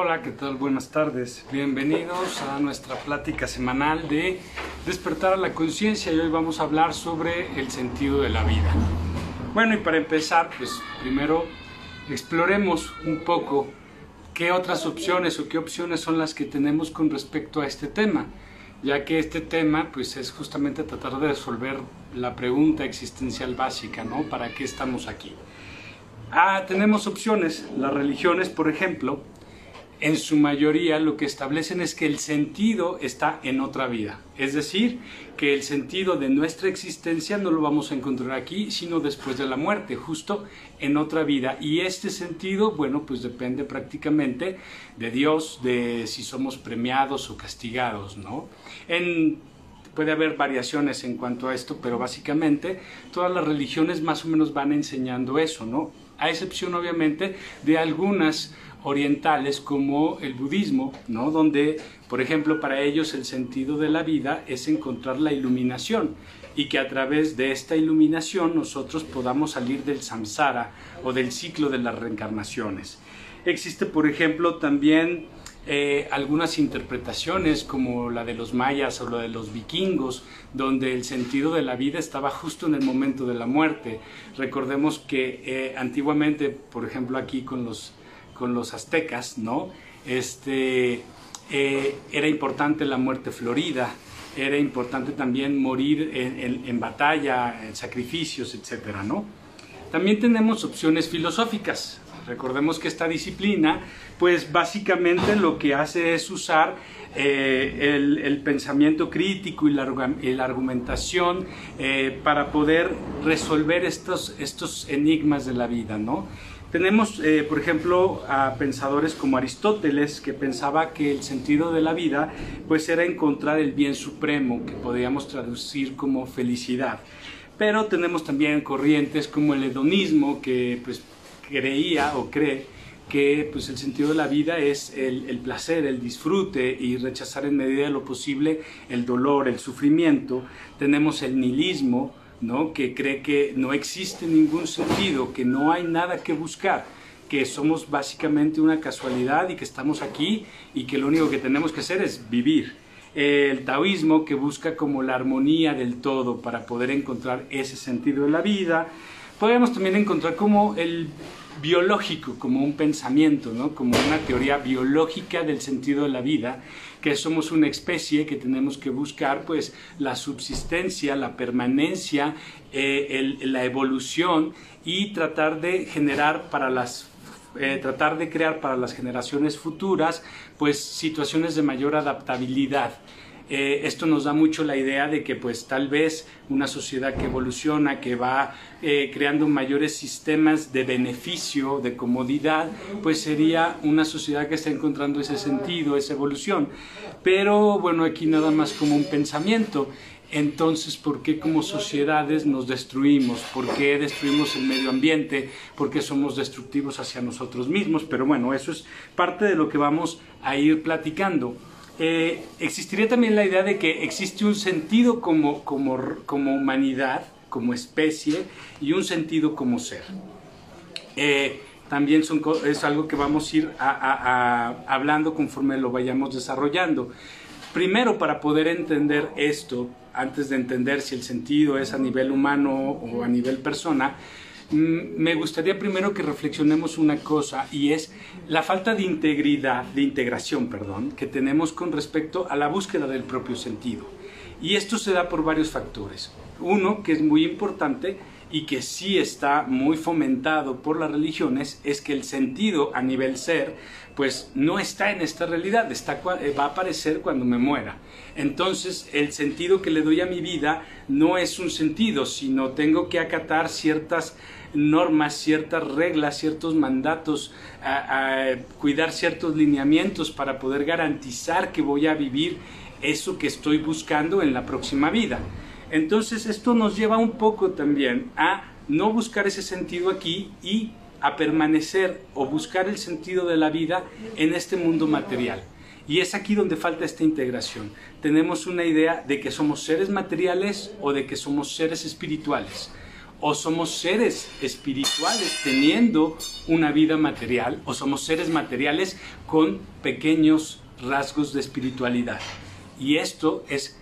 Hola, ¿qué tal? Buenas tardes. Bienvenidos a nuestra plática semanal de despertar a la conciencia y hoy vamos a hablar sobre el sentido de la vida. Bueno, y para empezar, pues primero exploremos un poco qué otras opciones o qué opciones son las que tenemos con respecto a este tema, ya que este tema pues es justamente tratar de resolver la pregunta existencial básica, ¿no? ¿Para qué estamos aquí? Ah, tenemos opciones. Las religiones, por ejemplo, en su mayoría lo que establecen es que el sentido está en otra vida. Es decir, que el sentido de nuestra existencia no lo vamos a encontrar aquí, sino después de la muerte, justo en otra vida. Y este sentido, bueno, pues depende prácticamente de Dios, de si somos premiados o castigados, ¿no? Puede haber variaciones en cuanto a esto, pero básicamente todas las religiones más o menos van enseñando eso, ¿no? A excepción obviamente de algunas orientales como el budismo, ¿no? donde, por ejemplo, para ellos el sentido de la vida es encontrar la iluminación y que a través de esta iluminación nosotros podamos salir del samsara o del ciclo de las reencarnaciones. Existe, por ejemplo, también eh, algunas interpretaciones como la de los mayas o la de los vikingos, donde el sentido de la vida estaba justo en el momento de la muerte. Recordemos que eh, antiguamente, por ejemplo, aquí con los con los aztecas, ¿no? Este, eh, era importante la muerte florida, era importante también morir en, batalla, en sacrificios, etcétera, ¿no? También tenemos opciones filosóficas. Recordemos que esta disciplina, pues básicamente lo que hace es usar eh, el, pensamiento crítico y la, argumentación eh, para poder resolver estos, estos enigmas de la vida, ¿no? Tenemos, eh, por ejemplo, a pensadores como Aristóteles, que pensaba que el sentido de la vida pues era encontrar el bien supremo, que podríamos traducir como felicidad. Pero tenemos también corrientes como el hedonismo, que pues creía o cree que pues, el sentido de la vida es el, el, placer, el disfrute y rechazar en medida de lo posible el dolor, el sufrimiento. Tenemos el nihilismo, ¿no? que cree que no existe ningún sentido, que no hay nada que buscar, que somos básicamente una casualidad y que estamos aquí y que lo único que tenemos que hacer es vivir. El taoísmo que busca como la armonía del todo para poder encontrar ese sentido de la vida. Podemos también encontrar como el biológico, como un pensamiento, ¿no? como una teoría biológica del sentido de la vida, que somos una especie que tenemos que buscar pues la subsistencia, la permanencia, eh, la evolución y tratar de generar para las eh, tratar de crear para las generaciones futuras pues situaciones de mayor adaptabilidad eh, esto nos da mucho la idea de que pues tal vez una sociedad que evoluciona, que va eh, creando mayores sistemas de beneficio, de comodidad, pues sería una sociedad que está encontrando ese sentido, esa evolución. Pero bueno, aquí nada más como un pensamiento. Entonces, ¿por qué como sociedades nos destruimos? ¿Por qué destruimos el medio ambiente? ¿Por qué somos destructivos hacia nosotros mismos? Pero bueno, eso es parte de lo que vamos a ir platicando. Eh, existiría también la idea de que existe un sentido como, como, como humanidad, como especie, y un sentido como ser. Eh, también es algo que vamos a ir hablando conforme lo vayamos desarrollando. Primero, para poder entender esto, antes de entender si el sentido es a nivel humano o a nivel persona, me gustaría primero que reflexionemos una cosa y es la falta de integridad, de integración, perdón, que tenemos con respecto a la búsqueda del propio sentido. Y esto se da por varios factores. Uno, que es muy importante y que sí está muy fomentado por las religiones, es que el sentido a nivel ser, pues no está en esta realidad, está, eh, va a aparecer cuando me muera. Entonces, el sentido que le doy a mi vida no es un sentido, sino tengo que acatar ciertas normas, ciertas reglas, ciertos mandatos, a, cuidar ciertos lineamientos para poder garantizar que voy a vivir eso que estoy buscando en la próxima vida. Entonces esto nos lleva un poco también a no buscar ese sentido aquí y a permanecer o buscar el sentido de la vida en este mundo material. Y es aquí donde falta esta integración. Tenemos una idea de que somos seres materiales o de que somos seres espirituales o somos seres espirituales teniendo una vida material, o somos seres materiales con pequeños rasgos de espiritualidad. Y esto es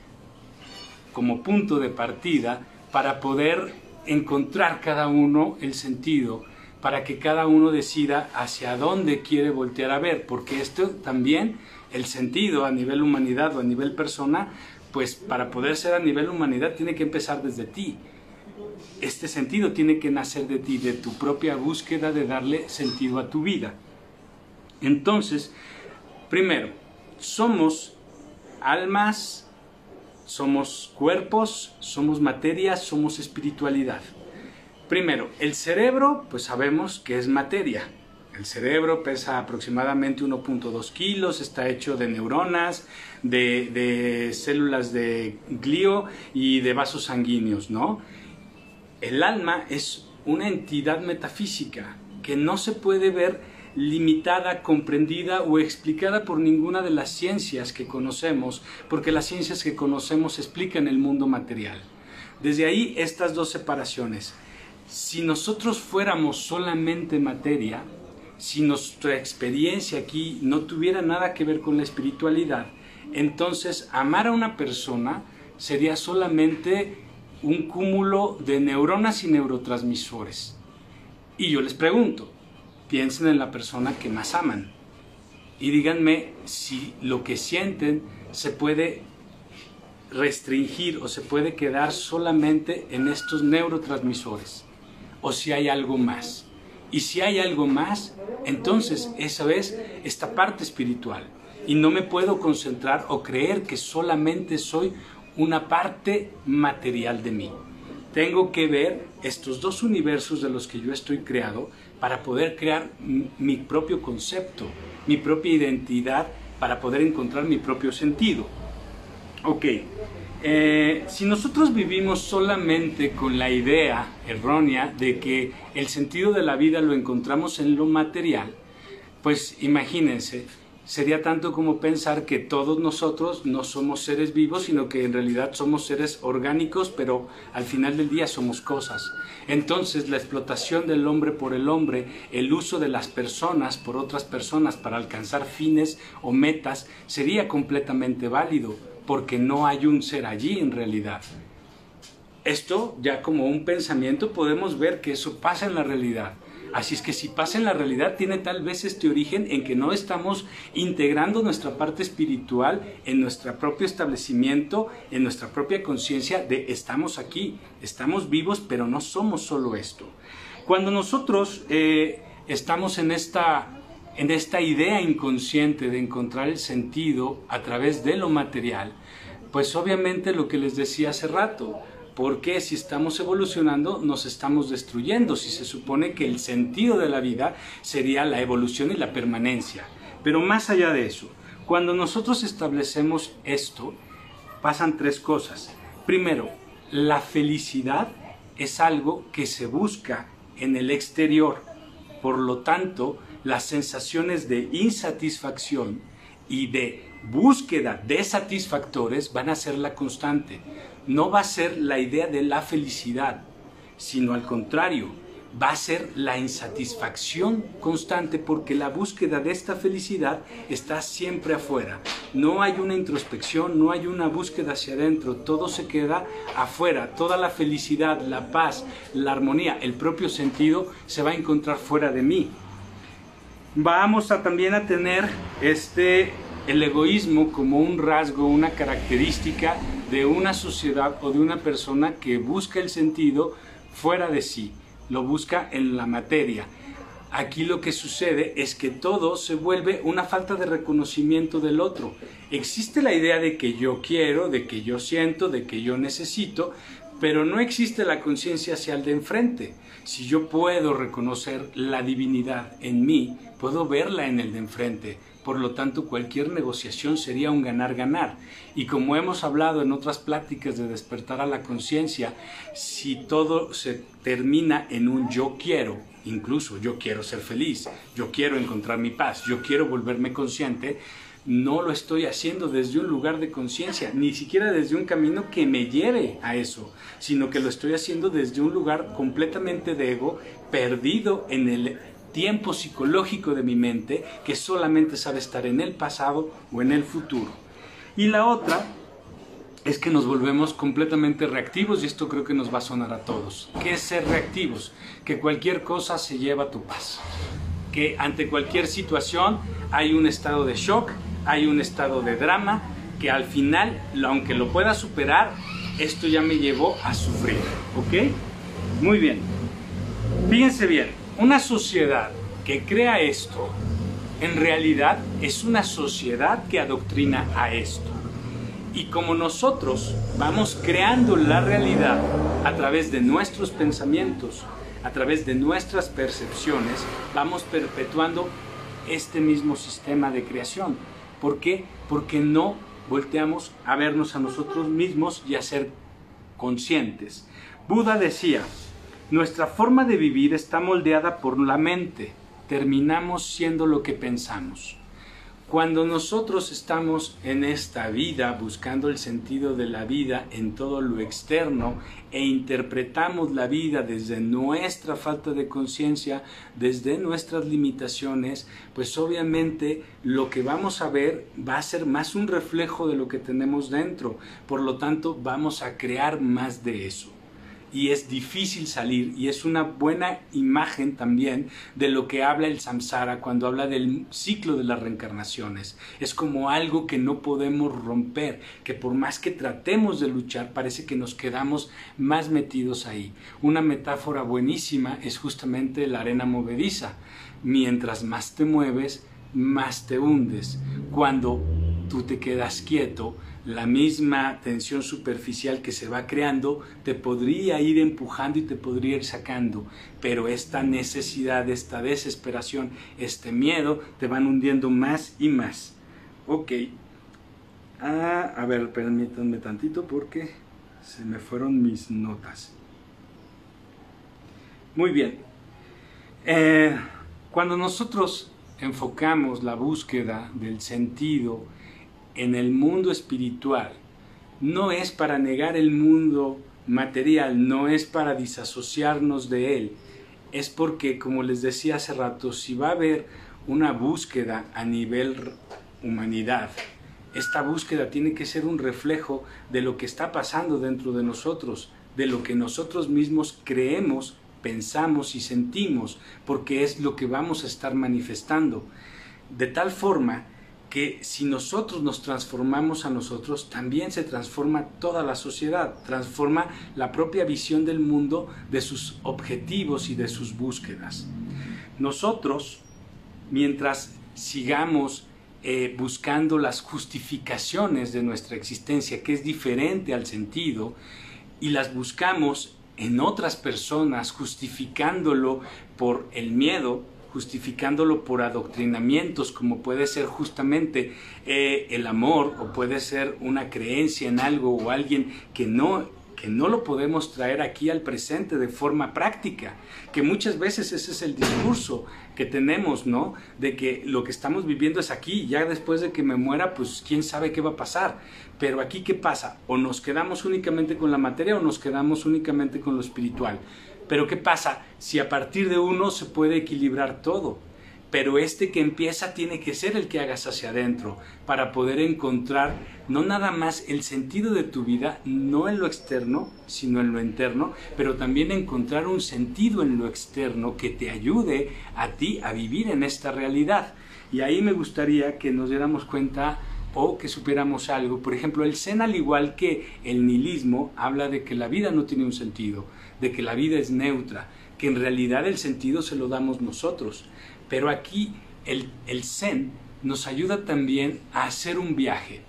como punto de partida para poder encontrar cada uno el sentido, para que cada uno decida hacia dónde quiere voltear a ver, porque esto también, el sentido a nivel humanidad o a nivel persona, pues para poder ser a nivel humanidad tiene que empezar desde ti. Este sentido tiene que nacer de ti, de tu propia búsqueda de darle sentido a tu vida. Entonces, primero, somos almas, somos cuerpos, somos materia, somos espiritualidad. Primero, el cerebro, pues sabemos que es materia. El cerebro pesa aproximadamente 1.2 kilos, está hecho de neuronas, de, células de glio y de vasos sanguíneos, ¿no? El alma es una entidad metafísica que no se puede ver limitada, comprendida o explicada por ninguna de las ciencias que conocemos, porque las ciencias que conocemos explican el mundo material. Desde ahí estas dos separaciones. Si nosotros fuéramos solamente materia, si nuestra experiencia aquí no tuviera nada que ver con la espiritualidad, entonces amar a una persona sería solamente un cúmulo de neuronas y neurotransmisores. Y yo les pregunto, piensen en la persona que más aman y díganme si lo que sienten se puede restringir o se puede quedar solamente en estos neurotransmisores o si hay algo más. Y si hay algo más, entonces esa es esta parte espiritual. Y no me puedo concentrar o creer que solamente soy una parte material de mí. Tengo que ver estos dos universos de los que yo estoy creado para poder crear mi propio concepto, mi propia identidad, para poder encontrar mi propio sentido. Ok, eh, si nosotros vivimos solamente con la idea errónea de que el sentido de la vida lo encontramos en lo material, pues imagínense, sería tanto como pensar que todos nosotros no somos seres vivos, sino que en realidad somos seres orgánicos, pero al final del día somos cosas. Entonces la explotación del hombre por el hombre, el uso de las personas por otras personas para alcanzar fines o metas, sería completamente válido, porque no hay un ser allí en realidad. Esto ya como un pensamiento podemos ver que eso pasa en la realidad. Así es que si pasa en la realidad, tiene tal vez este origen en que no estamos integrando nuestra parte espiritual en nuestro propio establecimiento, en nuestra propia conciencia de estamos aquí, estamos vivos, pero no somos solo esto. Cuando nosotros eh, estamos en esta, en esta idea inconsciente de encontrar el sentido a través de lo material, pues obviamente lo que les decía hace rato, porque si estamos evolucionando nos estamos destruyendo, si se supone que el sentido de la vida sería la evolución y la permanencia. Pero más allá de eso, cuando nosotros establecemos esto, pasan tres cosas. Primero, la felicidad es algo que se busca en el exterior. Por lo tanto, las sensaciones de insatisfacción y de búsqueda de satisfactores van a ser la constante no va a ser la idea de la felicidad, sino al contrario, va a ser la insatisfacción constante porque la búsqueda de esta felicidad está siempre afuera. No hay una introspección, no hay una búsqueda hacia adentro, todo se queda afuera. Toda la felicidad, la paz, la armonía, el propio sentido se va a encontrar fuera de mí. Vamos también a tener este el egoísmo como un rasgo, una característica de una sociedad o de una persona que busca el sentido fuera de sí, lo busca en la materia. Aquí lo que sucede es que todo se vuelve una falta de reconocimiento del otro. Existe la idea de que yo quiero, de que yo siento, de que yo necesito, pero no existe la conciencia hacia el de enfrente. Si yo puedo reconocer la divinidad en mí, puedo verla en el de enfrente, por lo tanto cualquier negociación sería un ganar-ganar. Y como hemos hablado en otras pláticas de despertar a la conciencia, si todo se termina en un yo quiero, incluso yo quiero ser feliz, yo quiero encontrar mi paz, yo quiero volverme consciente, no lo estoy haciendo desde un lugar de conciencia, ni siquiera desde un camino que me lleve a eso, sino que lo estoy haciendo desde un lugar completamente de ego, perdido en el tiempo psicológico de mi mente, que solamente sabe estar en el pasado o en el futuro. Y la otra es que nos volvemos completamente reactivos y esto creo que nos va a sonar a todos. ¿Qué es ser reactivos? Que cualquier cosa se lleva tu paz. Que ante cualquier situación hay un estado de shock, hay un estado de drama, que al final, aunque lo pueda superar, esto ya me llevó a sufrir. ¿Ok? Muy bien. Fíjense bien, una sociedad que crea esto, en realidad es una sociedad que adoctrina a esto. Y como nosotros vamos creando la realidad a través de nuestros pensamientos, a través de nuestras percepciones, vamos perpetuando este mismo sistema de creación. ¿Por qué? Porque no volteamos a vernos a nosotros mismos y a ser conscientes. Buda decía, nuestra forma de vivir está moldeada por la mente, terminamos siendo lo que pensamos. Cuando nosotros estamos en esta vida buscando el sentido de la vida en todo lo externo e interpretamos la vida desde nuestra falta de conciencia, desde nuestras limitaciones, pues obviamente lo que vamos a ver va a ser más un reflejo de lo que tenemos dentro. Por lo tanto, vamos a crear más de eso y es difícil salir y es una buena imagen también de lo que habla el samsara cuando habla del ciclo de las reencarnaciones. Es como algo que no podemos romper, que por más que tratemos de luchar parece que nos quedamos más metidos ahí. Una metáfora buenísima es justamente la arena movediza. Mientras más te mueves, más te hundes. Cuando tú te quedas quieto, la misma tensión superficial que se va creando te podría ir empujando y te podría ir sacando, pero esta necesidad, esta desesperación, este miedo te van hundiendo más y más. Ok, ah, a ver, permítanme tantito porque se me fueron mis notas. Muy bien, eh, cuando nosotros enfocamos la búsqueda del sentido, en el mundo espiritual no es para negar el mundo material, no es para disasociarnos de él, es porque, como les decía hace rato, si va a haber una búsqueda a nivel humanidad, esta búsqueda tiene que ser un reflejo de lo que está pasando dentro de nosotros, de lo que nosotros mismos creemos, pensamos y sentimos, porque es lo que vamos a estar manifestando. De tal forma que si nosotros nos transformamos a nosotros, también se transforma toda la sociedad, transforma la propia visión del mundo de sus objetivos y de sus búsquedas. Nosotros, mientras sigamos eh, buscando las justificaciones de nuestra existencia, que es diferente al sentido, y las buscamos en otras personas, justificándolo por el miedo, justificándolo por adoctrinamientos como puede ser justamente eh, el amor o puede ser una creencia en algo o alguien que no que no lo podemos traer aquí al presente de forma práctica, que muchas veces ese es el discurso que tenemos, ¿no? De que lo que estamos viviendo es aquí, ya después de que me muera, pues quién sabe qué va a pasar. Pero aquí, ¿qué pasa? O nos quedamos únicamente con la materia o nos quedamos únicamente con lo espiritual. Pero ¿qué pasa si a partir de uno se puede equilibrar todo? Pero este que empieza tiene que ser el que hagas hacia adentro para poder encontrar no nada más el sentido de tu vida, no en lo externo, sino en lo interno, pero también encontrar un sentido en lo externo que te ayude a ti a vivir en esta realidad. Y ahí me gustaría que nos diéramos cuenta o que supiéramos algo. Por ejemplo, el Zen, al igual que el nihilismo, habla de que la vida no tiene un sentido de que la vida es neutra, que en realidad el sentido se lo damos nosotros. Pero aquí el, el Zen nos ayuda también a hacer un viaje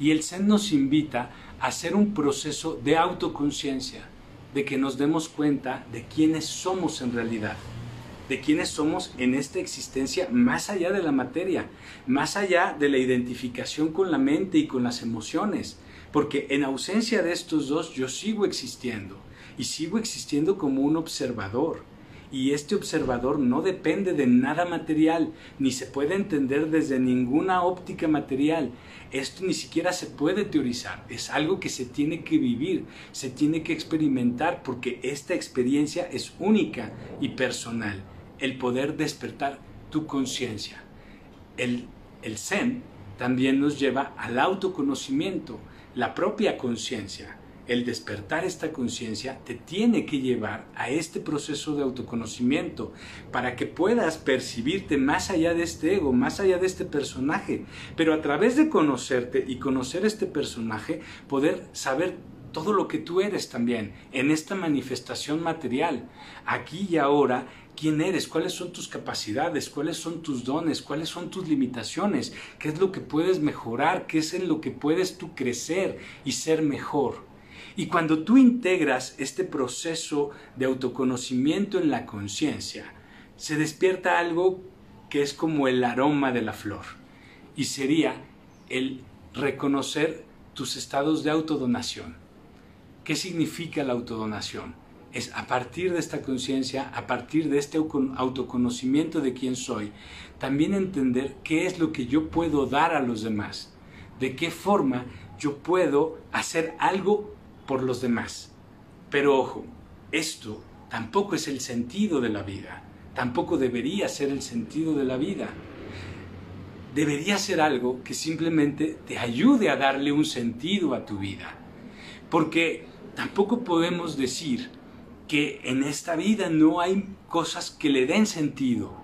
y el Zen nos invita a hacer un proceso de autoconciencia, de que nos demos cuenta de quiénes somos en realidad, de quiénes somos en esta existencia más allá de la materia, más allá de la identificación con la mente y con las emociones, porque en ausencia de estos dos yo sigo existiendo y sigo existiendo como un observador. y este observador no depende de nada material, ni se puede entender desde ninguna óptica material. Esto ni siquiera se puede teorizar, es algo que se tiene que vivir, se tiene que experimentar porque esta experiencia es única y personal, el poder despertar tu conciencia. El, el Zen también nos lleva al autoconocimiento, la propia conciencia el despertar esta conciencia te tiene que llevar a este proceso de autoconocimiento para que puedas percibirte más allá de este ego, más allá de este personaje, pero a través de conocerte y conocer este personaje, poder saber todo lo que tú eres también en esta manifestación material, aquí y ahora, quién eres, cuáles son tus capacidades, cuáles son tus dones, cuáles son tus limitaciones, qué es lo que puedes mejorar, qué es en lo que puedes tú crecer y ser mejor. Y cuando tú integras este proceso de autoconocimiento en la conciencia, se despierta algo que es como el aroma de la flor. Y sería el reconocer tus estados de autodonación. ¿Qué significa la autodonación? Es a partir de esta conciencia, a partir de este autoconocimiento de quién soy, también entender qué es lo que yo puedo dar a los demás, de qué forma yo puedo hacer algo por los demás. Pero ojo, esto tampoco es el sentido de la vida, tampoco debería ser el sentido de la vida. Debería ser algo que simplemente te ayude a darle un sentido a tu vida. Porque tampoco podemos decir que en esta vida no hay cosas que le den sentido.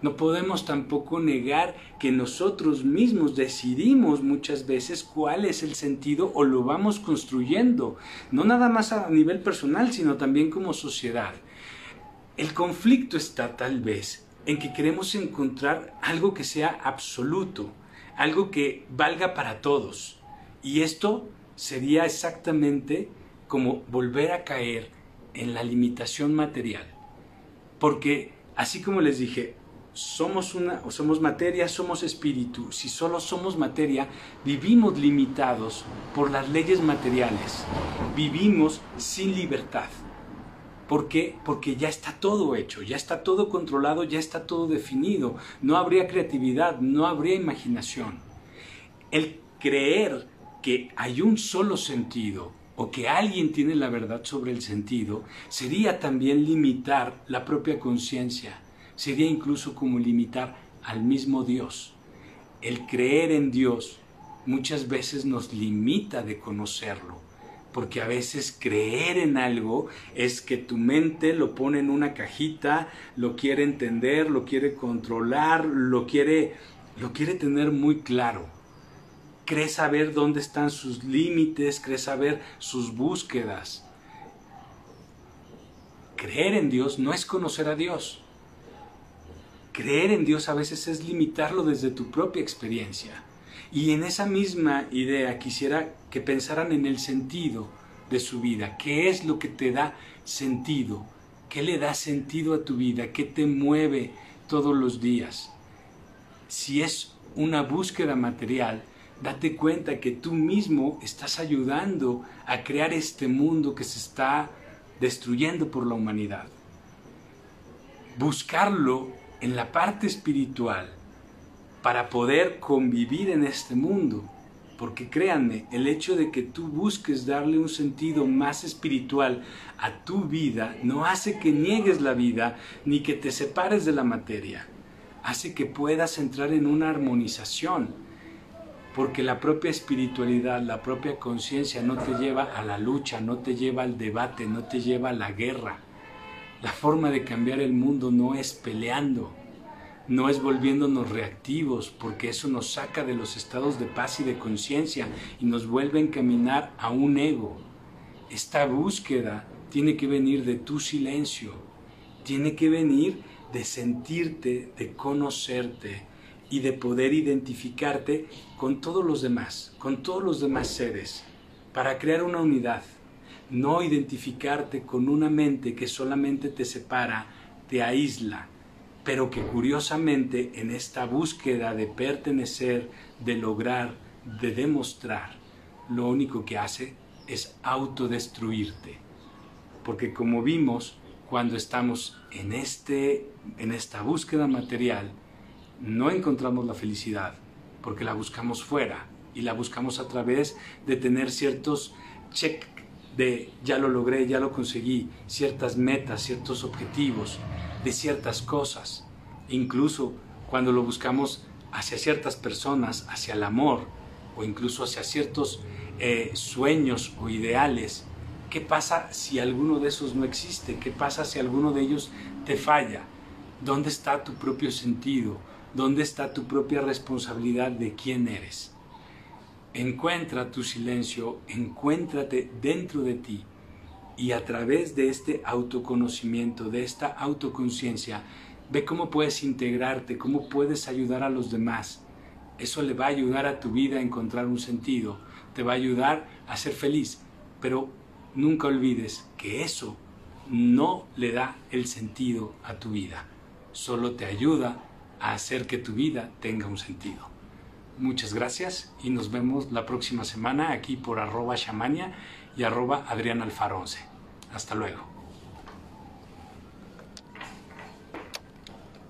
No podemos tampoco negar que nosotros mismos decidimos muchas veces cuál es el sentido o lo vamos construyendo, no nada más a nivel personal, sino también como sociedad. El conflicto está tal vez en que queremos encontrar algo que sea absoluto, algo que valga para todos. Y esto sería exactamente como volver a caer en la limitación material. Porque, así como les dije, somos una o somos materia, somos espíritu. Si solo somos materia, vivimos limitados por las leyes materiales. Vivimos sin libertad. ¿Por qué? Porque ya está todo hecho, ya está todo controlado, ya está todo definido. No habría creatividad, no habría imaginación. El creer que hay un solo sentido o que alguien tiene la verdad sobre el sentido sería también limitar la propia conciencia sería incluso como limitar al mismo Dios. El creer en Dios muchas veces nos limita de conocerlo, porque a veces creer en algo es que tu mente lo pone en una cajita, lo quiere entender, lo quiere controlar, lo quiere, lo quiere tener muy claro. Cree saber dónde están sus límites, cree saber sus búsquedas. Creer en Dios no es conocer a Dios creer en Dios a veces es limitarlo desde tu propia experiencia. Y en esa misma idea quisiera que pensaran en el sentido de su vida. ¿Qué es lo que te da sentido? ¿Qué le da sentido a tu vida? ¿Qué te mueve todos los días? Si es una búsqueda material, date cuenta que tú mismo estás ayudando a crear este mundo que se está destruyendo por la humanidad. Buscarlo en la parte espiritual para poder convivir en este mundo. Porque créanme, el hecho de que tú busques darle un sentido más espiritual a tu vida no hace que niegues la vida ni que te separes de la materia. Hace que puedas entrar en una armonización. Porque la propia espiritualidad, la propia conciencia no te lleva a la lucha, no te lleva al debate, no te lleva a la guerra la forma de cambiar el mundo no es peleando, no es volviéndonos reactivos, porque eso nos saca de los estados de paz y de conciencia y nos vuelve a encaminar a un ego. Esta búsqueda tiene que venir de tu silencio, tiene que venir de sentirte, de conocerte y de poder identificarte con todos los demás, con todos los demás seres, para crear una unidad no identificarte con una mente que solamente te separa, te aísla, pero que curiosamente en esta búsqueda de pertenecer, de lograr, de demostrar, lo único que hace es autodestruirte. Porque como vimos, cuando estamos en, este, en esta búsqueda material, no encontramos la felicidad porque la buscamos fuera y la buscamos a través de tener ciertos check de ya lo logré, ya lo conseguí, ciertas metas, ciertos objetivos, de ciertas cosas. Incluso cuando lo buscamos hacia ciertas personas, hacia el amor o incluso hacia ciertos eh, sueños o ideales, ¿qué pasa si alguno de esos no existe? ¿Qué pasa si alguno de ellos te falla? ¿Dónde está tu propio sentido? ¿Dónde está tu propia responsabilidad de quién eres? Encuentra tu silencio, encuéntrate dentro de ti y a través de este autoconocimiento, de esta autoconciencia, ve cómo puedes integrarte, cómo puedes ayudar a los demás. Eso le va a ayudar a tu vida a encontrar un sentido, te va a ayudar a ser feliz, pero nunca olvides que eso no le da el sentido a tu vida, solo te ayuda a hacer que tu vida tenga un sentido. Muchas gracias y nos vemos la próxima semana aquí por arroba shamania y arroba Adrián Alfar 11. Hasta luego.